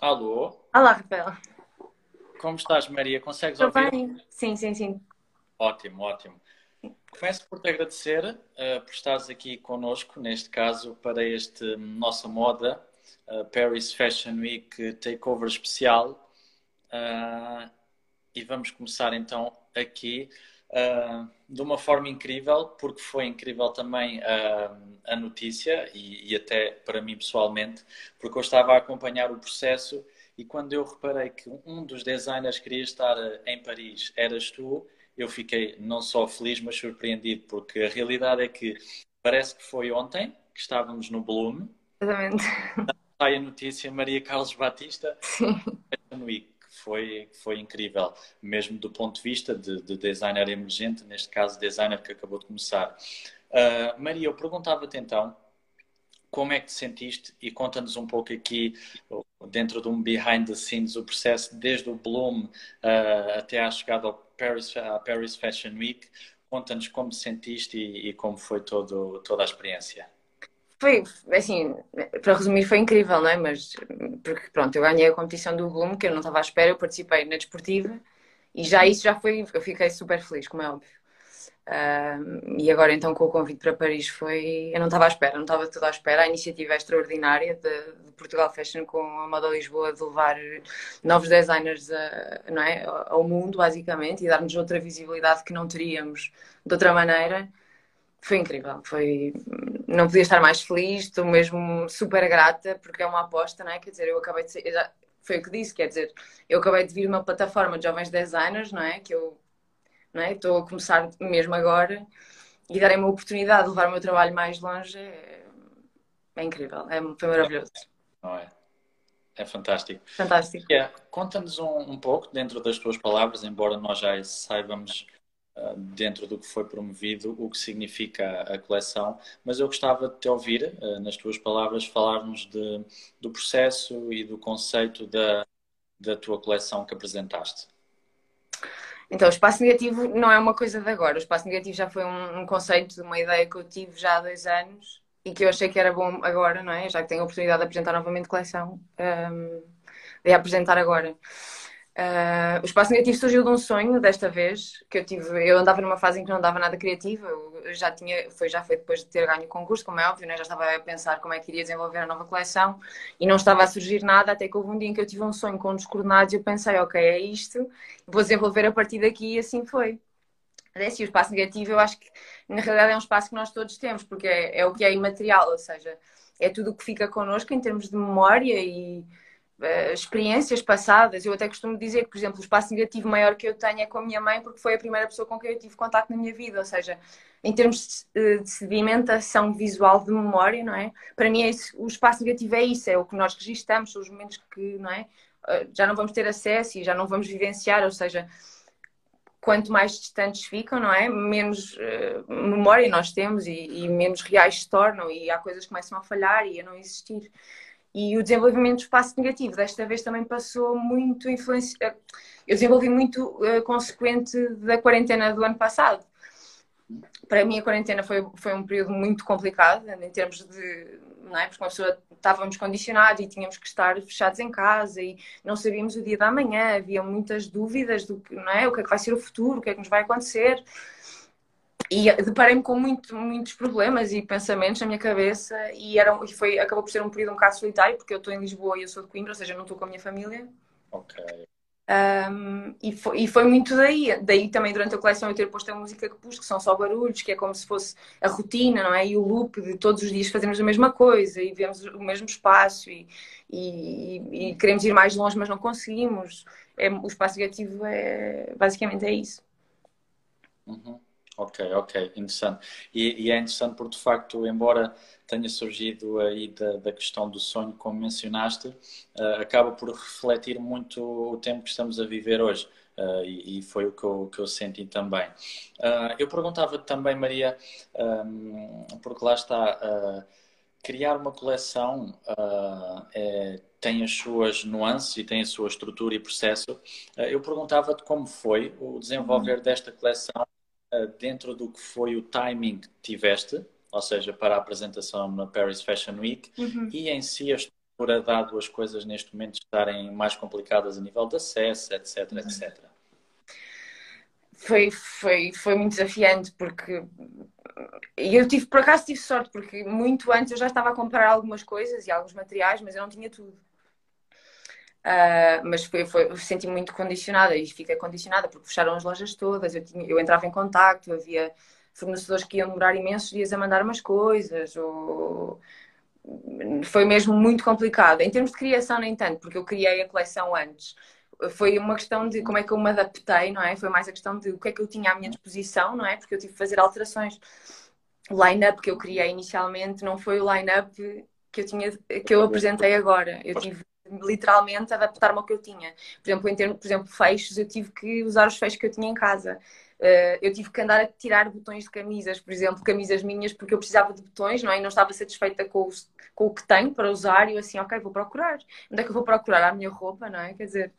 Alô? Olá, Rafael. Como estás, Maria? Consegues Estou ouvir? bem? Sim, sim, sim. Ótimo, ótimo. Começo por te agradecer uh, por estares aqui connosco, neste caso, para este nossa moda, uh, Paris Fashion Week Takeover especial. Uh, e vamos começar então aqui de uma forma incrível, porque foi incrível também a notícia e, e até para mim pessoalmente, porque eu estava a acompanhar o processo e quando eu reparei que um dos designers queria estar eh, em Paris eras tu, eu fiquei não só feliz, mas surpreendido, porque a realidade é que parece que foi ontem que estávamos no Bloom. Exatamente. Sai a notícia Maria Carlos Batista Sim. Week. Foi, foi incrível, mesmo do ponto de vista de, de designer emergente, neste caso, designer que acabou de começar. Uh, Maria, eu perguntava-te então como é que te sentiste e conta-nos um pouco aqui, dentro de um behind the scenes, o processo desde o Bloom uh, até à chegada ao Paris, à Paris Fashion Week. Conta-nos como te sentiste e, e, como foi todo, toda a experiência. Foi, assim, para resumir, foi incrível, não é? Mas, porque pronto, eu ganhei a competição do Bloom, que eu não estava à espera, eu participei na desportiva e já isso já foi, eu fiquei super feliz, como é óbvio. E agora então com o convite para Paris foi. Eu não estava à espera, não estava tudo à espera. A iniciativa é extraordinária de, de, Portugal Fashion com a Moda Lisboa de levar novos designers a, não é, ao mundo, basicamente, e dar-nos outra visibilidade que não teríamos de outra maneira. Foi incrível, foi... não podia estar mais feliz, estou mesmo super grata porque é uma aposta, não é? Quer dizer, eu acabei de ser, já... foi o que disse, quer dizer, eu acabei de vir uma plataforma de jovens designers, não é? Que eu não é? Estou a começar mesmo agora e darem uma oportunidade de levar o meu trabalho mais longe é, é incrível, é, foi maravilhoso. Não é? É fantástico. Fantástico. Yeah. Conta-nos um, um, pouco, dentro das tuas palavras, embora nós já saibamos dentro do que foi promovido o que significa a, coleção, mas eu gostava de te ouvir, uh, nas tuas palavras, falar-nos do processo e do conceito da, da tua coleção que apresentaste. Então, o espaço negativo não é uma coisa de agora. O espaço negativo já foi um, um conceito, uma ideia que eu tive já há dois anos e que eu achei que era bom agora, não é? Já que tenho a oportunidade de apresentar novamente coleção, um, de apresentar agora. Uh, o espaço negativo surgiu de um sonho desta vez que eu tive. Eu andava numa fase em que não dava nada criativa. Eu já tinha, foi já foi depois de ter ganho o concurso, como é óbvio, né? já estava a pensar como é que iria desenvolver a nova coleção e não estava a surgir nada. Até que houve um dia em que eu tive um sonho com os coordenados e eu pensei, ok, é isto, vou desenvolver a partir daqui e assim foi. É assim, o espaço negativo eu acho que na realidade é um espaço que nós todos temos, porque é, é o que é imaterial, ou seja, é tudo o que fica connosco em termos de memória e experiências passadas. Eu até costumo dizer que, por exemplo, o espaço negativo maior que eu tenho é com a minha mãe, porque foi a primeira pessoa com quem eu tive contato na minha vida. Ou seja, em termos de, sedimentação visual de memória, não é? Para mim, é isso, o espaço negativo é isso, é o que nós registamos, são os momentos que, não é? Uh, já não vamos ter acesso e já não vamos vivenciar, ou seja, quanto mais distantes ficam, não é? Menos uh, memória nós temos e, e, menos reais se tornam e há coisas que começam a falhar e a não existir. E o desenvolvimento do espaço negativo desta vez também passou muito influência. Eu desenvolvi muito uh, consequente da quarentena do ano passado. Para mim, a quarentena foi, foi um período muito complicado em termos de. Não é? Porque uma pessoa estávamos condicionados e tínhamos que estar fechados em casa e não sabíamos o dia da manhã, havia muitas dúvidas do que, não é? O que é que vai ser o futuro, o que é que nos vai acontecer. E deparei-me com muito, muitos problemas e pensamentos na minha cabeça e, era, e foi, acabou por ser um período um bocado solitário, porque eu estou em Lisboa e eu sou de Coimbra, ou seja, não estou com a minha família. Ok. Um, e, foi, e foi muito daí. Daí também durante a coleção eu ter posto a música que pus, que são só barulhos, que é como se fosse a rotina, não é? E o loop de todos os dias fazermos a mesma coisa e vemos o mesmo espaço e, e, e queremos ir mais longe, mas não conseguimos. É, o espaço negativo é basicamente é isso. Uhum. Ok, ok, interessante. E, e, é interessante porque, de facto, embora tenha surgido aí da, da questão do sonho, como mencionaste, uh, acaba por refletir muito o tempo que estamos a viver hoje. Uh, e, e, foi o que eu, que eu senti também. Uh, eu perguntava também, Maria, um, porque lá está, criar uma coleção é, tem as suas nuances e tem a sua estrutura e processo. eu perguntava-te como foi o desenvolver uhum. desta coleção dentro do que foi o timing que tiveste, ou seja, para a apresentação na Paris Fashion Week, uhum. e em si a estrutura dado as coisas neste momento estarem mais complicadas a nível de acesso, etc, etc? Foi, foi, foi muito desafiante porque eu tive, por acaso tive sorte, porque muito antes eu já estava a comprar algumas coisas e alguns materiais, mas eu não tinha tudo. Uh, mas foi, foi, senti muito condicionada e fiquei condicionada porque fecharam as lojas todas. Eu, tinha, eu entrava em contacto, havia fornecedores que iam demorar imensos dias a mandar umas coisas. Ou... Foi mesmo muito complicado. Em termos de criação, nem tanto, porque eu criei a coleção antes. Foi uma questão de como é que eu me adaptei, não é? Foi mais a questão de o que é que eu tinha à minha disposição, não é? Porque eu tive que fazer alterações. O line-up que eu criei inicialmente não foi o line-up que eu tinha que eu apresentei agora. Eu tive literalmente adaptar-me ao que eu tinha. Por exemplo, em termos, por exemplo, fechos, eu tive que usar os fechos que eu tinha em casa. Uh, eu tive que andar a tirar botões de camisas, por exemplo, camisas minhas, porque eu precisava de botões, não é? E não estava satisfeita com, os, com o que tenho para usar, e eu assim, ok, vou procurar. Onde é que eu vou procurar a minha roupa, não é? Quer dizer,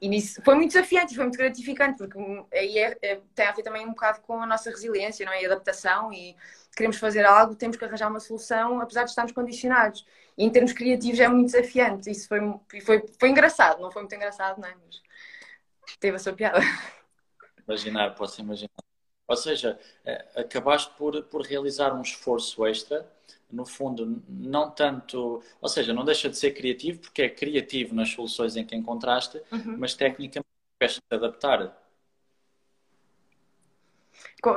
e nisso foi muito desafiante, foi muito gratificante, porque aí é, é, tem a ver também um bocado com a nossa resiliência, não é? E adaptação, e queremos fazer algo, temos que arranjar uma solução, apesar de estarmos condicionados. E em termos criativos é muito desafiante. Isso foi, foi, foi engraçado, não foi muito engraçado, não é? Mas teve a sua piada. Imaginar, posso imaginar. Ou seja, é, acabaste por, por realizar um esforço extra, no fundo, não tanto. Ou seja, não deixa de ser criativo, porque é criativo nas soluções em que encontraste, uhum. mas tecnicamente tiveste de adaptar.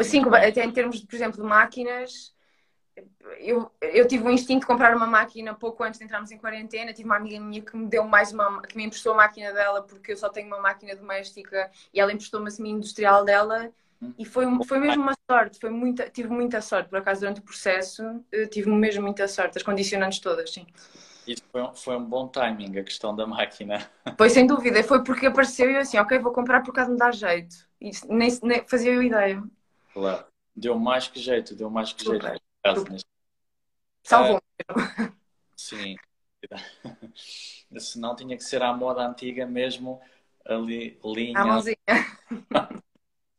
Sim, até em termos, por exemplo, de máquinas, eu, eu tive o instinto de comprar uma máquina pouco antes de entrarmos em quarentena. Tive uma amiga minha que me deu mais uma, que me emprestou a máquina dela porque eu só tenho uma máquina doméstica e ela emprestou-me a semi-industrial dela. E foi, foi mesmo uma sorte, foi muita, tive muita sorte, por acaso, durante o processo, tive mesmo muita sorte, as condicionantes todas, sim. Isso foi um, foi um bom timing, a questão da máquina. Foi sem dúvida, foi porque apareceu e eu assim, ok, vou comprar por causa de me dar jeito. E nem, nem fazia eu ideia. Claro, deu mais que jeito, deu mais que jeito caso. Neste... Salvou. Ah, sim. Senão tinha que ser à moda antiga mesmo, ali, linha. A mãozinha.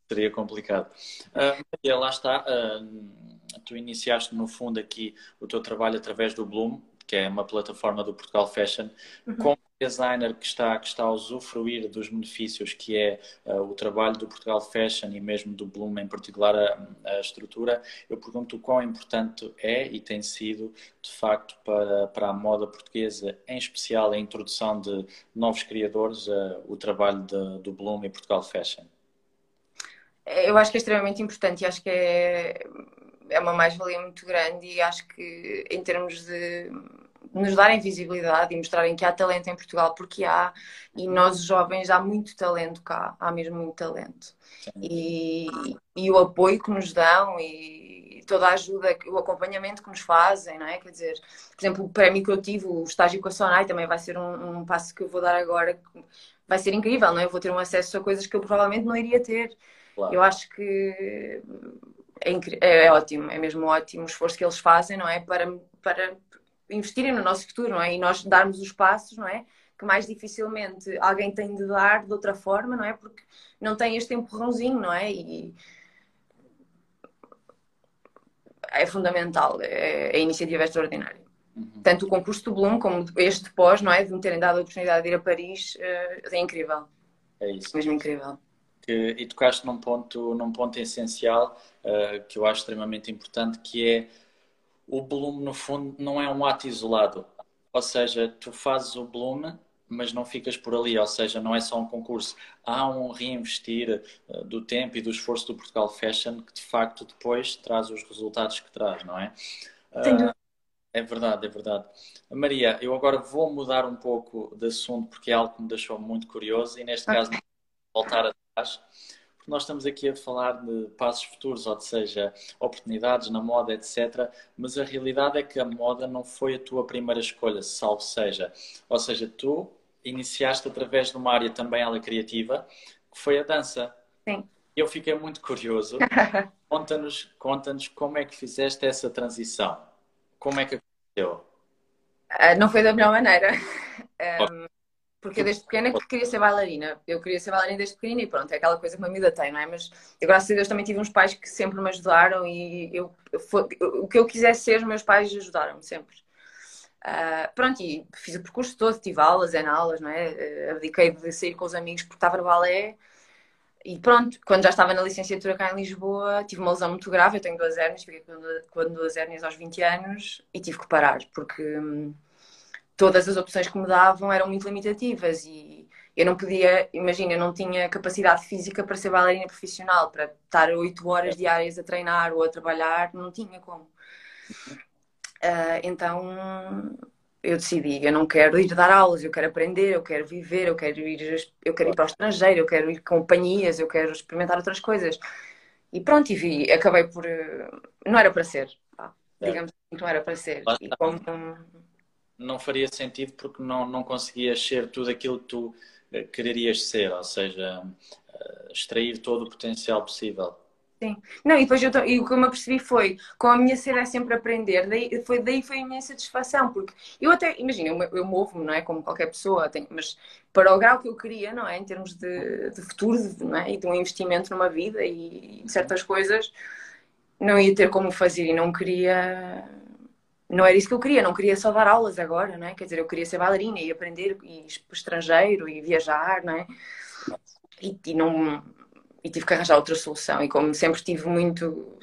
Seria complicado. Uh, Maria, lá está. Uh, tu iniciaste, no fundo, aqui o teu trabalho através do Bloom, que é uma plataforma do Portugal Fashion, uhum. como designer que está, que está a usufruir dos benefícios que é uh, o trabalho do Portugal Fashion e mesmo do Bloom, em particular a, a, estrutura, eu pergunto o quão importante é e tem sido, de facto, para, para a moda portuguesa, em especial a introdução de novos criadores, uh, o trabalho de, do Bloom e Portugal Fashion. Eu acho que é extremamente importante e acho que é é uma mais-valia muito grande e acho que em termos de nos darem visibilidade e mostrarem que há talento em Portugal, porque há, e nós jovens há muito talento cá, há mesmo muito talento. E, e o apoio que nos dão e toda a ajuda, o acompanhamento que nos fazem, não é? Quer dizer, por exemplo, o prémio que eu tive, o estágio com a Sonai, também vai ser um, um passo que eu vou dar agora, vai ser incrível, não é? Eu vou ter um acesso a coisas que eu provavelmente não iria ter. Claro. Eu acho que é, é, é, ótimo, é mesmo ótimo o esforço que eles fazem, não é? Para, para investirem no nosso futuro, não é? E nós darmos os passos, não é? Que mais dificilmente alguém tem de dar de outra forma, não é? Porque não tem este empurrãozinho, não é? E é fundamental, é, a iniciativa é extraordinária. Uhum. Tanto o concurso do Bloom como este pós, não é? De me terem dado a oportunidade de ir a Paris, eh, é incrível. É isso. Mesmo incrível. Que, e tocaste num ponto, num ponto essencial uh, que eu acho extremamente importante, que é o Bloom, no fundo, não é um ato isolado. Ou seja, tu fazes o Bloom, mas não ficas por ali. Ou seja, não é só um concurso. Há um reinvestir uh, do tempo e do esforço do Portugal Fashion que, de facto, depois traz os resultados que traz, não é? Uh, é verdade, é verdade. Maria, eu agora vou mudar um pouco de assunto porque é algo que me deixou muito curioso e, neste caso, voltar atrás nós estamos aqui a falar de passos futuros, ou seja, oportunidades na moda, etc. Mas a realidade é que a moda não foi a tua primeira escolha, salvo seja. Ou seja, tu iniciaste através de uma área também ela criativa, que foi a dança. Sim. Eu fiquei muito curioso. Conta-nos conta como é que fizeste essa transição. Como é que aconteceu? Uh, não foi da melhor maneira. Um, porque eu desde pequena que queria ser bailarina. Eu queria ser bailarina desde pequena e pronto, é aquela coisa que uma vida tem, não é? Mas eu, graças a Deus, também tive uns pais que sempre me ajudaram e eu, eu, o que eu quisesse ser, os meus pais ajudaram-me sempre. Uh, pronto, e fiz o percurso todo, tive aulas, em aulas, não é? Uh, abdiquei de sair com os amigos porque estava no balé. E pronto, quando já estava na licenciatura cá em Lisboa, tive uma lesão muito grave. Eu tenho duas hérnias, fiquei com duas hérnias aos 20 anos e tive que parar porque hum, todas as opções que me davam eram muito limitativas e eu não podia, imagina, eu não tinha capacidade física para ser bailarina profissional, para estar oito horas diárias a treinar ou a trabalhar, não tinha como. Uh, então eu decidi, eu não quero ir dar aulas, eu quero aprender, eu quero viver, eu quero ir, eu quero ir para o estrangeiro, eu quero ir companhias, eu quero experimentar outras coisas. E pronto, e vi, acabei por. Não era para ser, pá. digamos assim, não era para ser. E como... Não faria sentido porque não, não conseguias ser tudo aquilo que tu eh, quererias ser, ou seja, eh, extrair todo o potencial possível. Sim. Não, e depois eu, e o que eu me apercebi foi, com a minha ser é sempre aprender, daí foi, daí foi a minha satisfação, porque eu até, imagina, eu, eu movo-me, não é? Como qualquer pessoa, tenho, mas para o grau que eu queria, não é? Em termos de, de futuro, não é? E de um investimento numa vida e, e certas coisas, não ia ter como fazer e não queria. Não era isso que eu queria, não queria só dar aulas agora, não é? Quer dizer, eu queria ser bailarina e aprender e ir para o estrangeiro e viajar, não é? E, e não e tive que arranjar outra solução. E como sempre tive muito.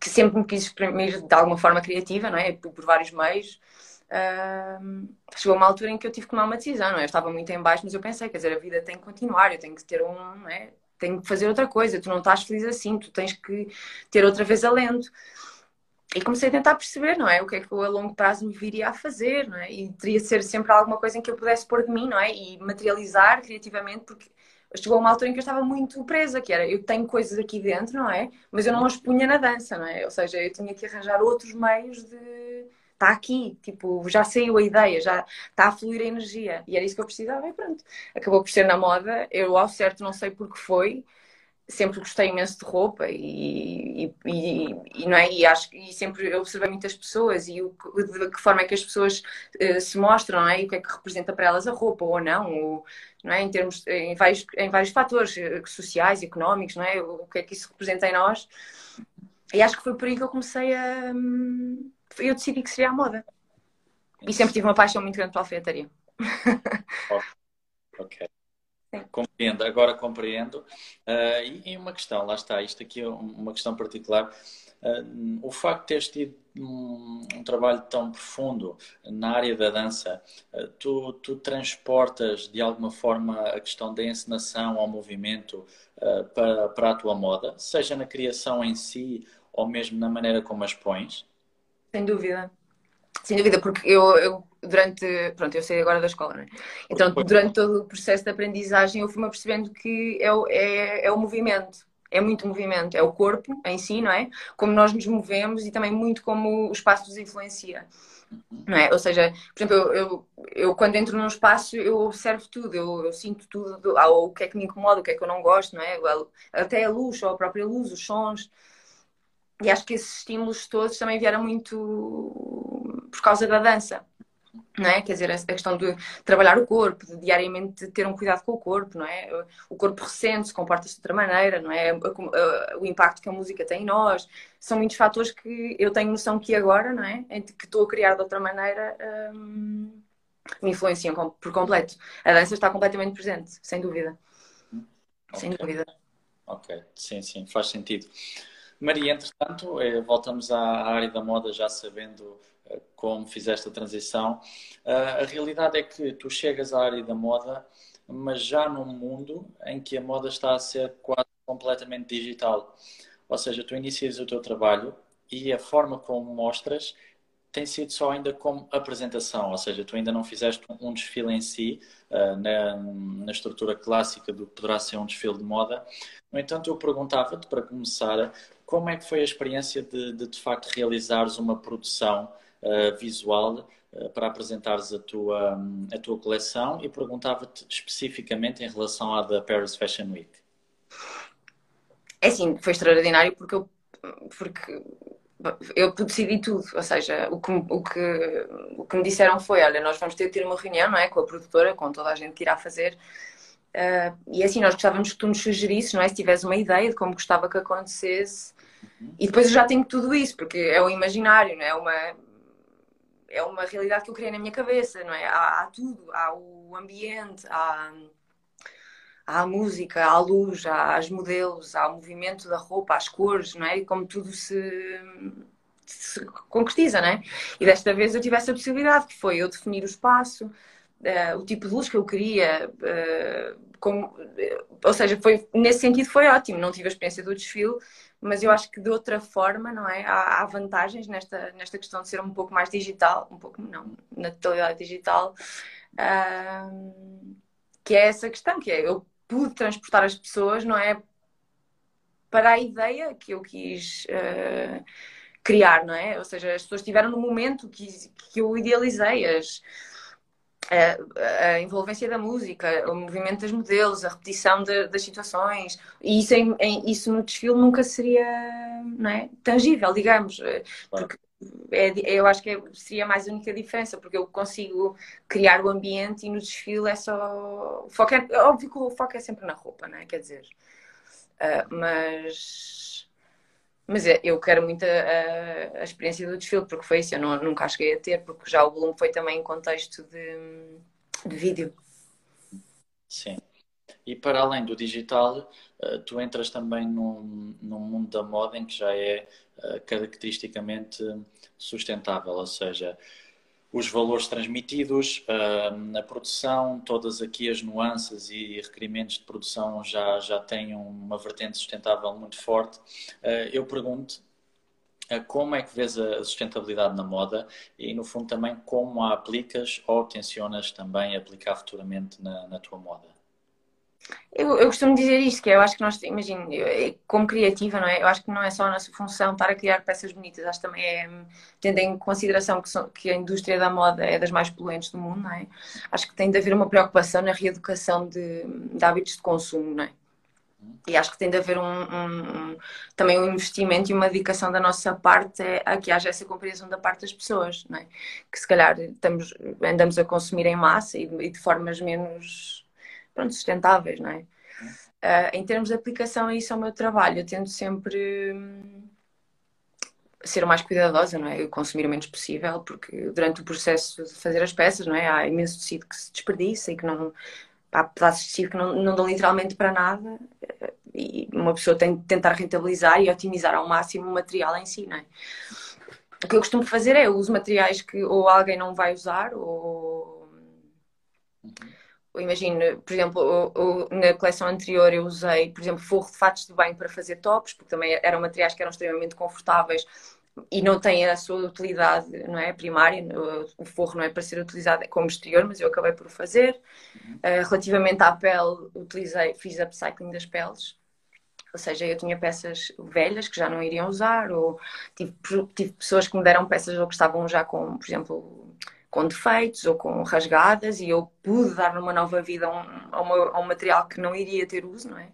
que sempre me quis exprimir de alguma forma criativa, não é? Por, por vários meios. Uh, chegou uma altura em que eu tive que tomar uma decisão, não é? Eu estava muito em baixo, mas eu pensei, quer dizer, a vida tem que continuar, eu tenho que ter um, não é? Tenho que fazer outra coisa, tu não estás feliz assim, tu tens que ter outra vez alento. E comecei a tentar perceber, não é? O que é que eu a longo prazo me viria a fazer, não é? E teria de ser sempre alguma coisa em que eu pudesse pôr de mim, não é? E materializar criativamente, porque chegou uma altura em que eu estava muito presa, que era eu tenho coisas aqui dentro, não é? Mas eu não as punha na dança, não é? Ou seja, eu tinha que arranjar outros meios de. Está aqui, tipo, já saiu a ideia, já está a fluir a energia. E era isso que eu precisava e pronto. Acabou por ser na moda. Eu, ao certo, não sei porque foi, sempre gostei imenso de roupa e, e, e, não é? e acho e sempre observei muitas pessoas e o, de que forma é que as pessoas uh, se mostram não é? e o que é que representa para elas a roupa ou não, ou, não é? em termos em vários, em vários fatores eh, sociais, económicos, não é? o que é que isso representa em nós e acho que foi por aí que eu comecei a eu decidi que seria a moda e sempre tive uma paixão muito grande pela alfaiataria ok Compreendo, agora compreendo. Uh, e, uma questão, lá está, isto aqui é uma questão particular. Uh, o facto de teres tido um, um, trabalho tão profundo na área da dança, uh, tu, tu, transportas de alguma forma a questão da encenação ao movimento para, para a tua moda, seja na criação em si ou mesmo na maneira como as pões? Sem dúvida. Sem dúvida, porque eu, eu durante. Pronto, eu saí agora da escola, né? Então, durante todo o processo de aprendizagem, eu fui-me percebendo que é, é, é o movimento. É muito movimento, é o corpo em si, não é? Como nós nos movemos e também muito como o espaço nos influencia. Não é? Ou seja, por exemplo, eu, eu, eu quando entro num espaço eu observo tudo, eu, eu sinto tudo, ah, o que é que me incomoda, o que é que eu não gosto, não é? Até a luz, ou a própria luz, os sons. E acho que esses estímulos todos também vieram muito por causa da dança não é? Quer dizer, a questão de trabalhar o corpo, de diariamente ter um cuidado com o corpo, não é? O corpo recente se comporta-se de outra maneira, não é? O impacto que a música tem em nós, são muitos fatores que eu tenho noção que agora, não é? Que estou a criar de outra maneira, hum, me influenciam por completo. A dança está completamente presente, sem dúvida. Okay. Sem dúvida. Ok, sim, sim, faz sentido. Maria, entretanto, eh, voltamos à área da moda já sabendo como fizeste a transição. Ah, a realidade é que tu chegas à área da moda, mas já num mundo em que a moda está a ser quase completamente digital. Ou seja, tu inicias o teu trabalho e a forma como mostras tem sido só ainda como apresentação, ou seja, tu ainda não fizeste um desfile em si, uh, na, na, estrutura clássica do que poderá ser um desfile de moda. No entanto, eu perguntava-te, para começar, como é que foi a experiência de, de, de facto, realizares uma produção uh, visual uh, para apresentares a tua, um, a tua coleção e perguntava-te especificamente em relação à da Paris Fashion Week. É sim, foi extraordinário porque eu, porque eu decidi tudo, ou seja, o que, o, que, o que me disseram foi, olha, nós vamos ter que ter uma reunião, não é, com a produtora, com toda a gente que irá fazer, uh, e assim, nós gostávamos que tu nos sugerisses, não é, se tivesse uma ideia de como gostava que acontecesse, uhum. e depois eu já tenho tudo isso, porque é o imaginário, não é, uma é uma realidade que eu criei na minha cabeça, não é? Há, há tudo, há o ambiente, há, há a música, há a luz, há os modelos, há o movimento da roupa, as cores, não é? E como tudo se, se concretiza, não é? E desta vez eu tive essa possibilidade, que foi eu definir o espaço, uh, o tipo de luz que eu queria, uh, como, uh, ou seja, foi, nesse sentido foi ótimo, não tive a experiência do desfile, mas eu acho que de outra forma, não é? Há, há, vantagens nesta, nesta questão de ser um pouco mais digital, um pouco não, na totalidade digital, uh, que é essa questão, que é eu pude transportar as pessoas, não é? Para a ideia que eu quis uh, criar, não é? Ou seja, as pessoas estiveram no momento que, que eu idealizei, as, a, envolvência da música, o movimento dos modelos, a repetição de, das situações, e isso, em, em, isso no desfile nunca seria não é, tangível, digamos, porque é, eu acho que é, seria mais a única diferença, porque eu consigo criar o ambiente e no desfile é só. O foco é, óbvio que o foco é sempre na roupa, não é? Quer dizer, uh, mas mas é, eu quero muito a, a, experiência do desfile, porque foi isso, eu não, nunca cheguei a ter, porque já o Bloom foi também em contexto de, de vídeo. Sim. E para além do digital, eh, tu entras também num, num mundo da moda em que já é eh, caracteristicamente sustentável, ou seja, os valores transmitidos, a produção, todas aqui as nuances e requerimentos de produção já, já têm uma vertente sustentável muito forte. Ah, eu pergunto ah, como é que vês a sustentabilidade na moda e, no fundo, também como a aplicas ou tensionas também aplicar futuramente na, na tua moda? Eu, eu, costumo dizer isto, que eu acho que nós, imagino, como criativa, não é? Eu acho que não é só a nossa função estar a criar peças bonitas, acho que também é, tendo em consideração que, que a indústria da moda é das mais poluentes do mundo, não é? Acho que tem de haver uma preocupação na reeducação de, de hábitos de consumo, não é? E acho que tem de haver um, um, um, também um investimento e uma dedicação da nossa parte a que haja essa compreensão da parte das pessoas, não é? Que se calhar estamos, andamos a consumir em massa e, e de formas menos pronto, sustentáveis, não é? Uh, em termos de aplicação, isso é o meu trabalho. Eu tento sempre hum, ser o mais cuidadosa, não é? Eu consumir o menos possível, porque durante o processo de fazer as peças, não é? Há imenso tecido que se desperdiça e que não. Há pedaços de tecido que não, não dão literalmente para nada e uma pessoa tem de tentar rentabilizar e otimizar ao máximo o material em si, não é? O que eu costumo fazer é eu uso materiais que ou alguém não vai usar ou. Uhum imagino, por exemplo, na coleção anterior eu usei, por exemplo, forro de fatos de banho para fazer tops, porque também eram materiais que eram extremamente confortáveis e não têm a sua utilidade não é, primária, o forro não é para ser utilizado como exterior, mas eu acabei por fazer. Uh, relativamente à pele, utilizei, fiz upcycling das peles, ou seja, eu tinha peças velhas que já não iriam usar, ou tive, tive pessoas que me deram peças ou que estavam já com, por exemplo, com defeitos ou com rasgadas e eu pude dar uma nova vida a um, a, uma, a um material que não iria ter uso, não é?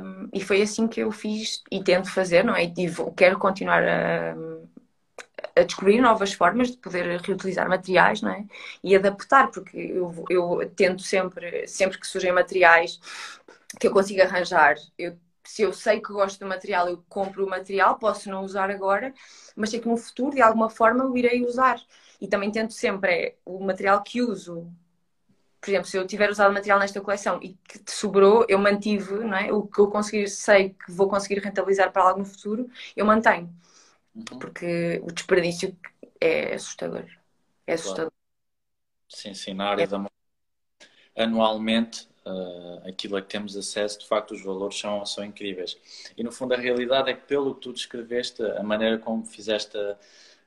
Um, e foi assim que eu fiz e tento fazer, não é? E tive, quero continuar a, a, descobrir novas formas de poder reutilizar materiais, não é? E adaptar, porque eu, eu tento sempre, sempre que surgem materiais que eu consiga arranjar, eu se eu sei que gosto do material, eu compro o material, posso não usar agora, mas sei que no futuro, de alguma forma, o irei usar. E também tento sempre é, o material que uso. Por exemplo, se eu tiver usado material nesta coleção e que te sobrou, eu mantive, não é? O que eu conseguir, sei que vou conseguir rentabilizar para algo no futuro, eu mantenho. Uhum. Porque o desperdício é assustador. É assustador. Claro. Sim, sim, na área é. da anualmente uh, aquilo a que temos acesso, de facto os valores são, são incríveis. E no fundo a realidade é que pelo que tu descreveste, a maneira como fizeste a,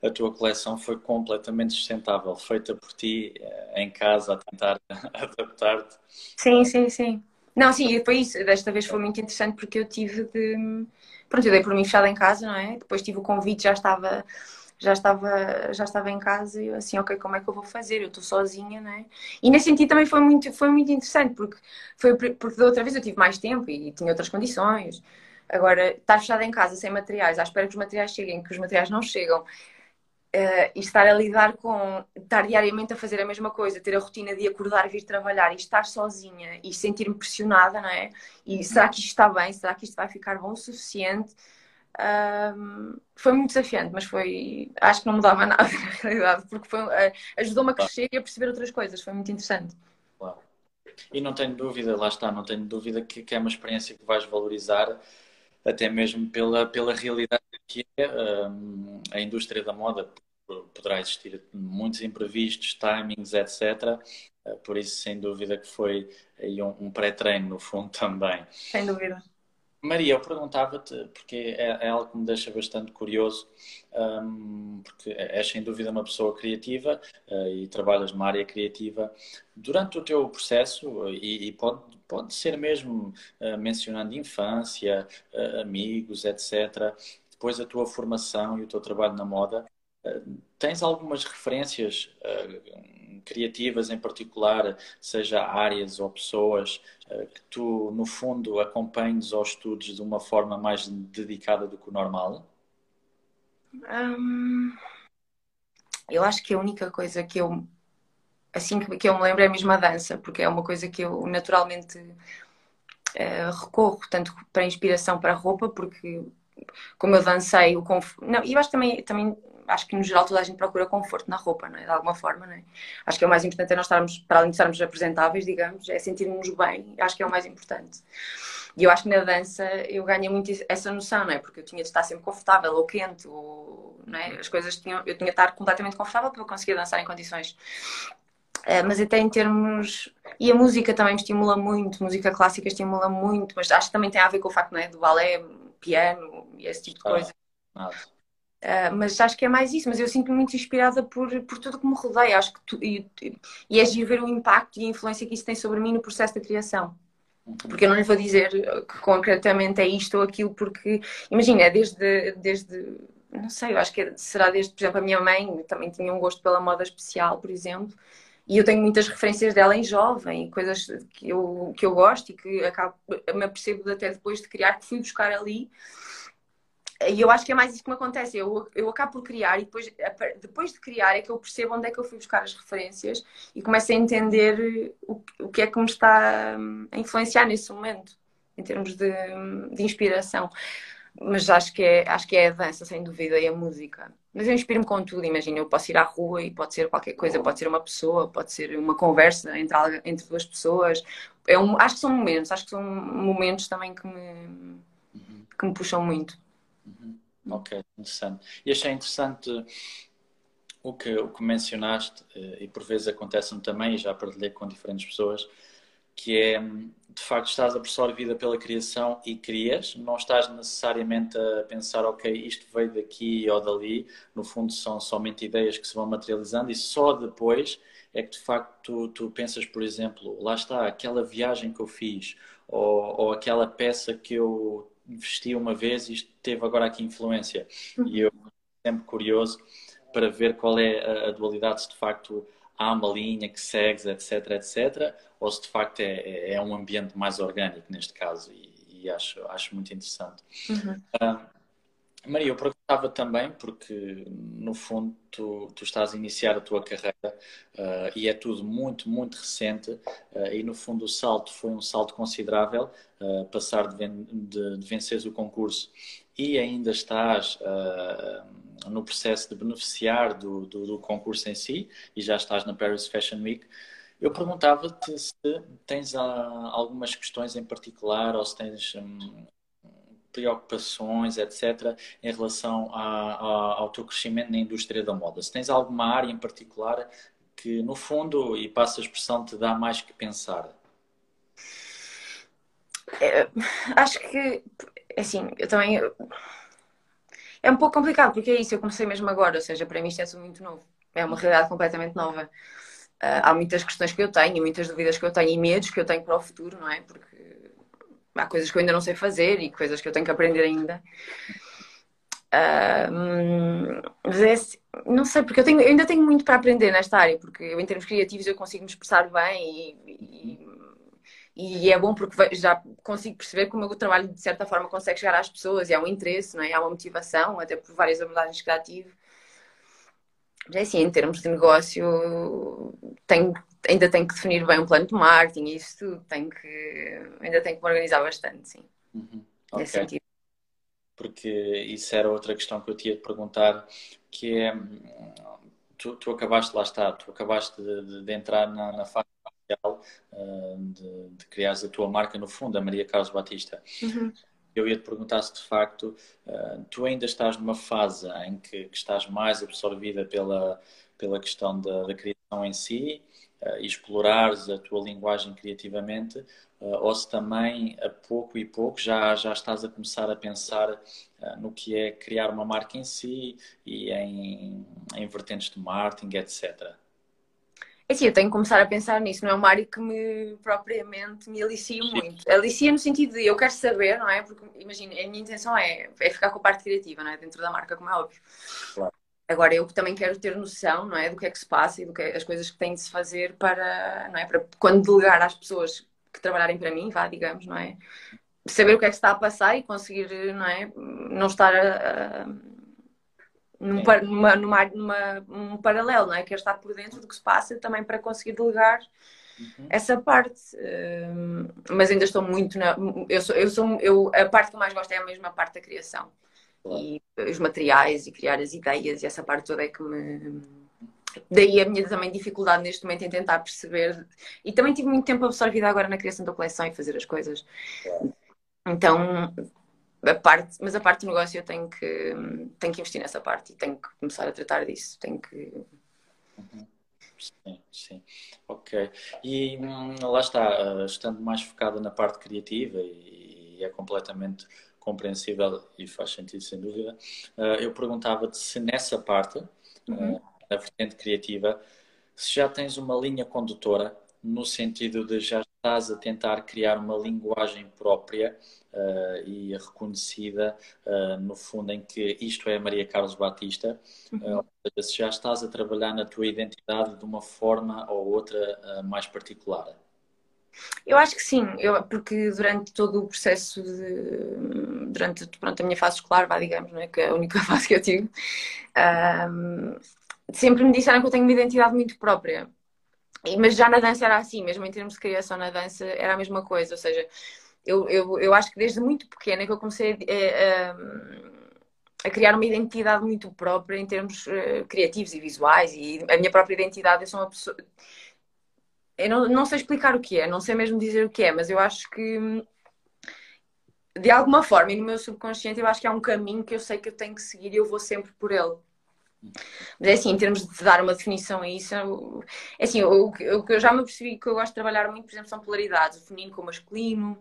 a tua coleção foi completamente sustentável, feita por ti uh, em casa a tentar adaptar-te. Sim, sim, sim. Não, sim, foi isso. Desta vez foi muito interessante porque eu tive de. Pronto, eu dei por mim fechada em casa, não é? Depois tive o convite, já estava já estava, já estava em casa e eu assim, ok, como é que eu vou fazer? Eu estou sozinha, né? E nesse sentido também foi muito, foi muito interessante, porque, foi, porque da outra vez eu tive mais tempo e tinha outras condições. Agora, estar fechada em casa sem materiais, à espera que os materiais cheguem, que os materiais não chegam, Uh, e estar a lidar com estar diariamente a fazer a mesma coisa, ter a rotina de acordar, vir trabalhar e estar sozinha e sentir-me pressionada, não é? E será que isto está bem? Será que isto vai ficar bom o suficiente? Um, foi muito desafiante, mas foi. Acho que não mudava nada na realidade, porque foi, uh, ajudou-me a crescer e a perceber outras coisas. Foi muito interessante. Claro. E não tenho dúvida, lá está, não tenho dúvida que, que é uma experiência que vais valorizar, até mesmo pela, pela realidade que é um, a indústria da moda. Poderá existir muitos imprevistos, timings, etc. Uh, por isso, sem dúvida, que foi aí um, um pré-treino, no fundo, também. Sem dúvida. Maria, eu perguntava-te, porque é, é, algo que me deixa bastante curioso, um, porque és sem dúvida uma pessoa criativa uh, e trabalhas numa área criativa. Durante o teu processo, e, e pode, pode ser mesmo uh, mencionando infância, uh, amigos, etc., depois a tua formação e o teu trabalho na moda, tens algumas referências criativas em particular, seja áreas ou pessoas eh, que tu, no fundo, acompanhes aos estudos de uma forma mais dedicada do que o normal? Hum, eu acho que a única coisa que eu assim que eu me lembro é a mesma dança, porque é uma coisa que eu naturalmente uh, recorro tanto para inspiração para a roupa, porque como eu dancei o conf... não, e eu acho que também, também acho que no geral toda a gente procura conforto na roupa, não é? De alguma forma, não é? Acho que é o mais importante é nós estarmos, para além de estarmos apresentáveis, digamos, é sentirmos bem, acho que é o mais importante. E eu acho que na dança eu ganhei muito essa noção, não é? Porque eu tinha de estar sempre confortável ou quente, ou, não é? As coisas tinham, eu tinha de estar completamente confortável para conseguir dançar em condições. Uh, mas até em termos. E a música também me estimula muito, música clássica estimula muito, mas acho que também tem a ver com o facto não é? do balé, piano e esse tipo de coisa. Ah, Uh, mas acho que é mais isso, mas eu sinto-me muito inspirada por, por tudo que me rodeia, acho que tu, e, e é de ver o impacto e a influência que isso tem sobre mim no processo da criação. Uhum. Porque eu não lhe vou dizer que concretamente é isto ou aquilo, porque imagina, desde, desde não sei, eu acho que é, será desde, por exemplo, a minha mãe também tinha um gosto pela moda especial, por exemplo, e eu tenho muitas referências dela em jovem, coisas que eu, que eu gosto e que acabo, me apercebo até depois de criar, que fui buscar ali e eu acho que é mais isso que me acontece. Eu, eu acabo por criar e depois, depois de criar é que eu percebo onde é que eu fui buscar as referências e começo a entender o, o que é que me está hum, a influenciar nesse momento, em termos de, de inspiração. Mas acho que, é, acho que é a dança, sem dúvida, e a música. Mas eu inspiro-me com tudo, imagina, eu posso ir à rua e pode ser qualquer coisa, pode ser uma pessoa, pode ser uma conversa entre, entre duas pessoas. É um, acho que são momentos, acho que são momentos também que me, que me puxam muito. Uhum. Ok, interessante. E achei interessante o que, o que mencionaste, eh, e por vezes acontece-me também, e já partilhei com diferentes pessoas, que é de facto estás absorvida pela criação e crias, não estás necessariamente a pensar, ok, isto veio daqui ou dali, no fundo são somente ideias que se vão materializando e só depois é que de facto tu, tu pensas, por exemplo, lá está, aquela viagem que eu fiz ou, ou aquela peça que eu investi uma vez e isto teve agora aqui influência. Uhum. E eu sempre curioso para ver qual é a, dualidade, se de facto há uma linha que segues, etc, etc, ou se de facto é, é, é um ambiente mais orgânico neste caso. E, e acho, acho muito interessante. Uhum. Uh, Maria, eu perguntava também, porque no fundo tu, tu estás a iniciar a tua carreira uh, e é tudo muito, muito recente uh, e no fundo o salto foi um salto considerável, uh, passar de, ven de, de venceres o concurso e ainda estás no processo de beneficiar do, do, do, concurso em si e já estás na Paris Fashion Week. Eu perguntava-te se tens algumas questões em particular ou se tens um, preocupações, etc., em relação a, a, ao teu crescimento na indústria da moda? Se tens alguma área em particular que, no fundo, e passa a expressão, te dá mais que pensar? É, acho que, assim, eu também. É um pouco complicado, porque é isso, eu comecei mesmo agora, ou seja, para mim isto é tudo muito novo. É uma realidade completamente nova. Uh, há muitas questões que eu tenho, muitas dúvidas que eu tenho e medos que eu tenho para o futuro, não é? Porque há coisas que eu ainda não sei fazer e coisas que eu tenho que aprender ainda. Uh, mas é, assim, não sei, porque eu, tenho, eu, ainda tenho muito para aprender nesta área, porque eu, em termos criativos, eu consigo me expressar bem e, e, e, é bom porque já consigo perceber que o meu trabalho, de certa forma, consegue chegar às pessoas e há um interesse, não é? há uma motivação, até por várias abordagens que já tive. Mas é assim, em termos de negócio, tenho ainda tenho que definir bem um plano de marketing e isso tudo, tenho que, ainda tenho que me organizar bastante, sim. Uhum. Okay. Nesse sentido. porque isso era outra questão que eu tinha de perguntar, que é, tu, tu acabaste, lá está, tu acabaste de, de, de entrar na, na fase uh, de, de criar a tua marca, no fundo, a Maria Carlos Batista. Uhum. Eu ia te perguntar se de facto uh, tu ainda estás numa fase em que, que, estás mais absorvida pela, pela questão da, da criação em si uh, e explorares a tua linguagem criativamente, uh, ou se também a pouco e pouco já, já estás a começar a pensar no que é criar uma marca em si e em, em vertentes de marketing, etc. Assim, eu tenho que começar a pensar nisso, não é uma área que me propriamente me alicia muito. Alicia no sentido de eu quero saber, não é? Porque imagina, a minha intenção é, é ficar com a parte criativa, não é? Dentro da marca, como é óbvio. Claro. Agora, eu também quero ter noção, não é? Do que é que se passa e do que é, as coisas que têm de se fazer para, não é? Para quando delegar às pessoas que trabalharem para mim, vá, digamos, não é? Saber o que é que está a passar e conseguir, não é? Não estar a, a num, numa, numa, numa, um paralelo, não é? Quero estar por dentro do que se passa também para conseguir delegar uhum. essa parte. Uh, mas ainda estou muito na. Eu sou, eu sou, eu, a parte que eu mais gosto é a mesma parte da criação. E os materiais e criar as ideias e essa parte toda é que me. Daí a minha também dificuldade neste momento em tentar perceber. E também tive muito tempo absorvida agora na criação da coleção e fazer as coisas. Então, a parte, mas a parte do negócio eu tenho que, tenho que investir nessa parte e tenho que começar a tratar disso. Tenho que. Uhum. Sim, sim. Ok. E hum, lá está, uh, estando mais focada na parte criativa e, e, é completamente compreensível e faz sentido sem dúvida, uh, eu perguntava-te se nessa parte, uhum. uh, na vertente criativa, se já tens uma linha condutora no sentido de já estás a tentar criar uma linguagem própria uh, e reconhecida, uh, no fundo, em que isto é Maria Carlos Batista, uh, ou seja, se já estás a trabalhar na tua identidade de uma forma ou outra mais particular. Eu acho que sim, eu, porque durante todo o processo de, durante pronto, a minha fase escolar, vá, digamos, não é? que é a única fase que eu tive, sempre me disseram que eu tenho uma identidade muito própria. Mas já na dança era assim, mesmo em termos de criação na dança era a mesma coisa, ou seja, eu, eu, eu acho que desde muito pequena que eu comecei a, a, a criar uma identidade muito própria em termos uh, criativos e visuais e a minha própria identidade, eu sou uma pessoa... Eu não, não sei explicar o que é, não sei mesmo dizer o que é, mas eu acho que de alguma forma e no meu subconsciente eu acho que há um caminho que eu sei que eu tenho que seguir e eu vou sempre por ele. Mas é assim, em termos de dar uma definição a isso, é assim, o, que eu já me percebi que eu gosto de trabalhar muito, por exemplo, são polaridades, o feminino com o masculino,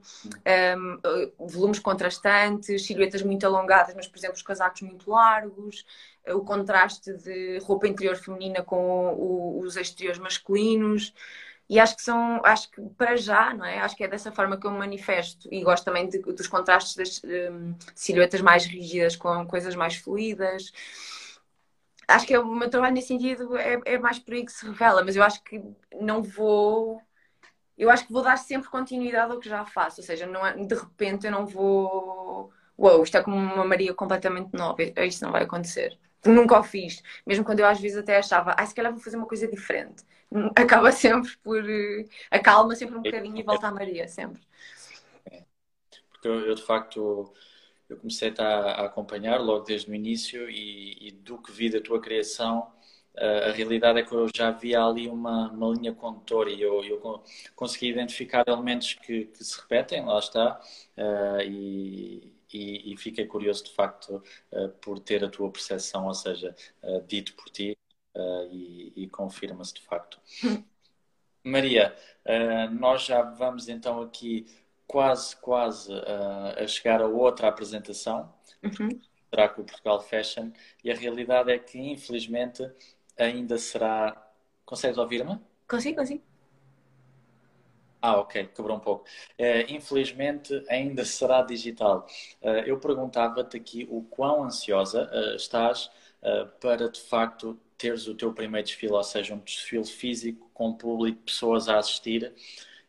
um, volumes contrastantes, silhuetas muito alongadas, mas, por exemplo, os casacos muito largos, o contraste de roupa interior feminina com o, os exteriores masculinos. E acho que são, acho que para já, não é? Acho que é dessa forma que eu me manifesto. E gosto também de, dos contrastes das um, silhuetas mais rígidas com coisas mais fluídas acho que é o meu trabalho nesse sentido é, é mais por aí que se revela, mas eu acho que não vou. Eu acho que vou dar sempre continuidade ao que já faço, ou seja, não é, de repente eu não vou. Uou, isto é como uma Maria completamente nova, isso não vai acontecer. Nunca o fiz, mesmo quando eu às vezes até achava, ah, se calhar vou fazer uma coisa diferente. Acaba sempre por. acalma sempre um bocadinho e volta à Maria, sempre. Porque eu, eu de facto eu comecei a, acompanhar logo desde o início e, e, do que vi da tua criação, a realidade é que eu já via ali uma, uma linha condutora e eu, eu consegui identificar elementos que, que se repetem, lá está, uh, e, e, e, fiquei curioso de facto uh, por ter a tua percepção, ou seja, uh, dito por ti e, e confirma-se de facto. Maria, nós já vamos então aqui quase, quase uh, a chegar a outra apresentação, uhum. será com o Portugal Fashion, e a realidade é que, infelizmente, ainda será. Consegues ouvir-me? Consigo, consigo. Ah, ok, quebrou um pouco. Uh, infelizmente, ainda será digital. Uh, eu perguntava-te aqui o quão ansiosa uh, estás para, de facto, teres o teu primeiro desfile, ou seja, um desfile físico com público, pessoas a assistir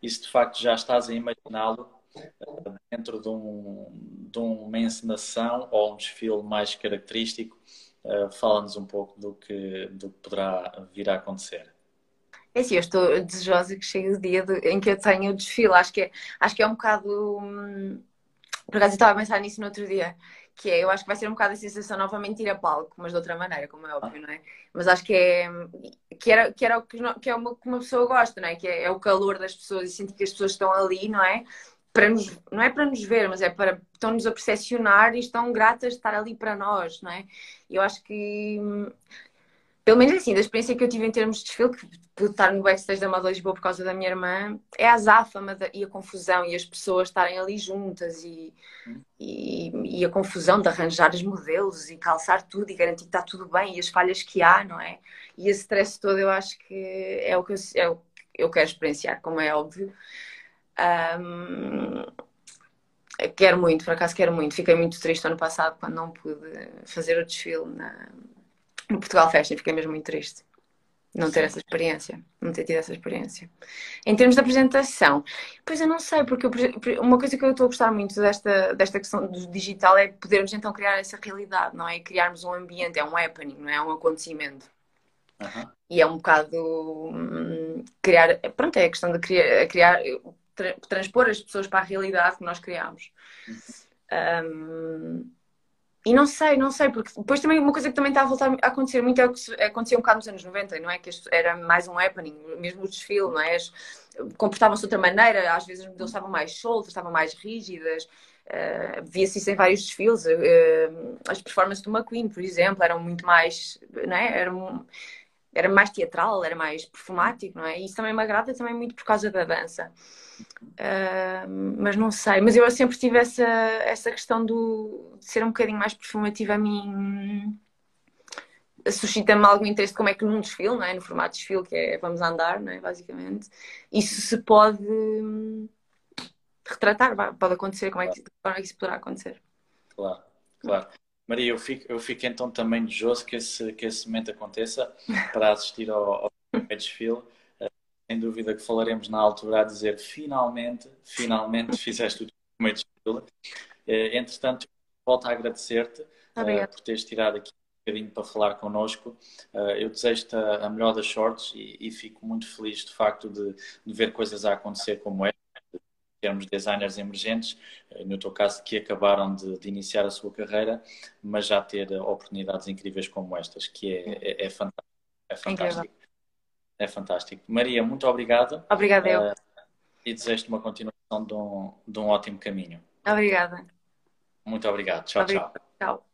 e se de facto já estás a imaginá-lo eh, dentro de, um, de uma encenação ou um desfile mais característico, uh, fala-nos um pouco do que, do que poderá vir a acontecer. É assim, eu estou desejosa que chegue o dia do, em que eu tenho o desfile. Acho que é, acho que é um bocado. Hum, por acaso eu estava a pensar nisso no outro dia, que é, eu acho que vai ser um bocado a sensação novamente ir a palco, mas de outra maneira, como é óbvio, não é? Mas acho que é que era, que era o que, que é uma, que uma pessoa gosta, não é? Que é, é, o calor das pessoas e sentir que as pessoas estão ali, não é? Para nos, não é para nos ver, mas é para estão-nos a percepcionar e estão gratas de estar ali para nós, não é? Eu acho que pelo menos assim, da experiência que eu tive em termos de desfile, que de estar no backstage da Moda Lisboa por causa da minha irmã, é a azáfama e a confusão e as pessoas estarem ali juntas e, e, e, a confusão de arranjar os modelos e calçar tudo e garantir que está tudo bem e as falhas que há, não é? E esse stress todo eu acho que é o que eu, é o eu quero experienciar, como é óbvio. Um, quero muito, por acaso quero muito. Fiquei muito triste ano passado quando não pude fazer o desfile na, no Portugal Fashion, fiquei mesmo muito triste não ter essa experiência, não ter tido essa experiência. Em termos de apresentação, pois eu não sei, porque eu, uma coisa que eu estou a gostar muito desta, desta questão do digital é podermos então criar essa realidade, não é? Criarmos um ambiente, é um happening, não é? É um acontecimento. Uhum. E é um bocado hum, criar, pronto, é a questão de criar, criar tra, transpor as pessoas para a realidade que nós criamos. Uhum. Um, e não sei, não sei, porque depois também uma coisa que também está a voltar a acontecer muito é o que acontecia um bocado nos anos 90, não é? Que era mais um happening, mesmo o desfile, não é? Comportavam-se de outra maneira, às vezes as estavam mais soltas, estavam mais rígidas, uh, via-se isso em vários desfiles. Uh, as performances do McQueen, por exemplo, eram muito mais, não é? Eram, era mais teatral, era mais perfumático, não é? E isso também me agrada também muito por causa da dança. Uh, mas não sei, mas eu sempre tive essa, essa questão do, de ser um bocadinho mais performativa a mim suscita-me algum interesse como é que num desfile, não é? no formato de desfile que é vamos andar, não é? basicamente, isso se pode retratar, pode acontecer, como é que, como é que isso poderá acontecer? Claro, claro. Maria, eu fico, eu fico então também desejoso que esse, que esse momento aconteça para assistir ao, ao desfile sem dúvida que falaremos na altura a dizer finalmente, finalmente fizeste o meio de escola. Entretanto, volto a agradecer-te uh, por teres tirado aqui um bocadinho para falar connosco. Uh, eu desejo-te a, melhor das sortes e, e, fico muito feliz de facto de, de, ver coisas a acontecer como esta. Termos designers emergentes, uh, no teu caso, que acabaram de, de, iniciar a sua carreira, mas já ter oportunidades incríveis como estas, que é, é, é fantástico. É fantástico. É fantástico. Maria, muito obrigado. Obrigada eu. Uh, e desejo-te uma continuação de um, de um ótimo caminho. Obrigada. Muito obrigado. Tchau, obrigado. tchau. Tchau.